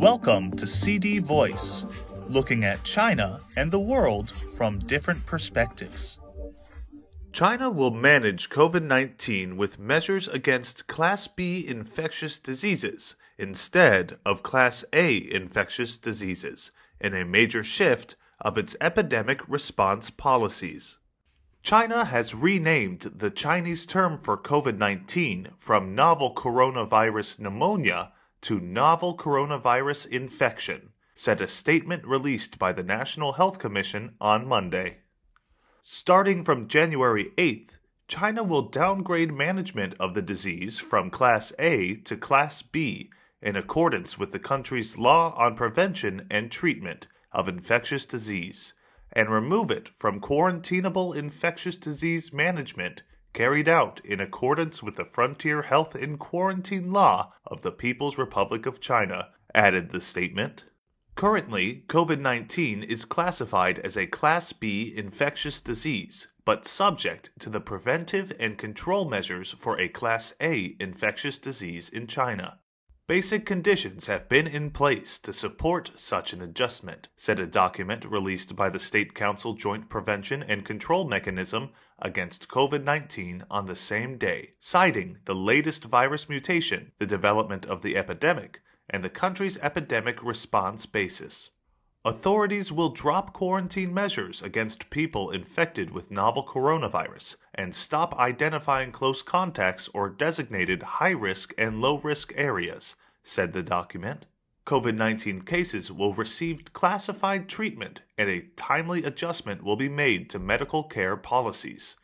Welcome to CD Voice, looking at China and the world from different perspectives. China will manage COVID 19 with measures against Class B infectious diseases instead of Class A infectious diseases in a major shift of its epidemic response policies. China has renamed the Chinese term for COVID 19 from novel coronavirus pneumonia to novel coronavirus infection, said a statement released by the National Health Commission on Monday. Starting from January 8th, China will downgrade management of the disease from Class A to Class B in accordance with the country's law on prevention and treatment of infectious disease and remove it from quarantinable infectious disease management carried out in accordance with the Frontier Health and Quarantine Law of the People's Republic of China, added the statement. Currently, COVID 19 is classified as a Class B infectious disease, but subject to the preventive and control measures for a Class A infectious disease in China. Basic conditions have been in place to support such an adjustment, said a document released by the State Council Joint Prevention and Control Mechanism against COVID 19 on the same day, citing the latest virus mutation, the development of the epidemic, and the country's epidemic response basis. Authorities will drop quarantine measures against people infected with novel coronavirus and stop identifying close contacts or designated high risk and low risk areas, said the document. COVID 19 cases will receive classified treatment and a timely adjustment will be made to medical care policies.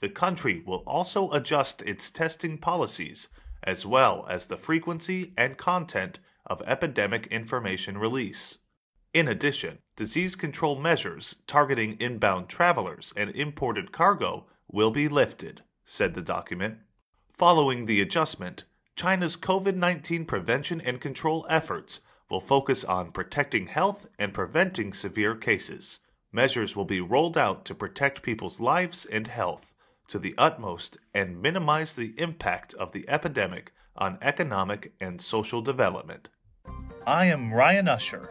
The country will also adjust its testing policies, as well as the frequency and content of epidemic information release. In addition, disease control measures targeting inbound travelers and imported cargo will be lifted, said the document. Following the adjustment, China's COVID 19 prevention and control efforts will focus on protecting health and preventing severe cases. Measures will be rolled out to protect people's lives and health to the utmost and minimize the impact of the epidemic on economic and social development. I am Ryan Usher.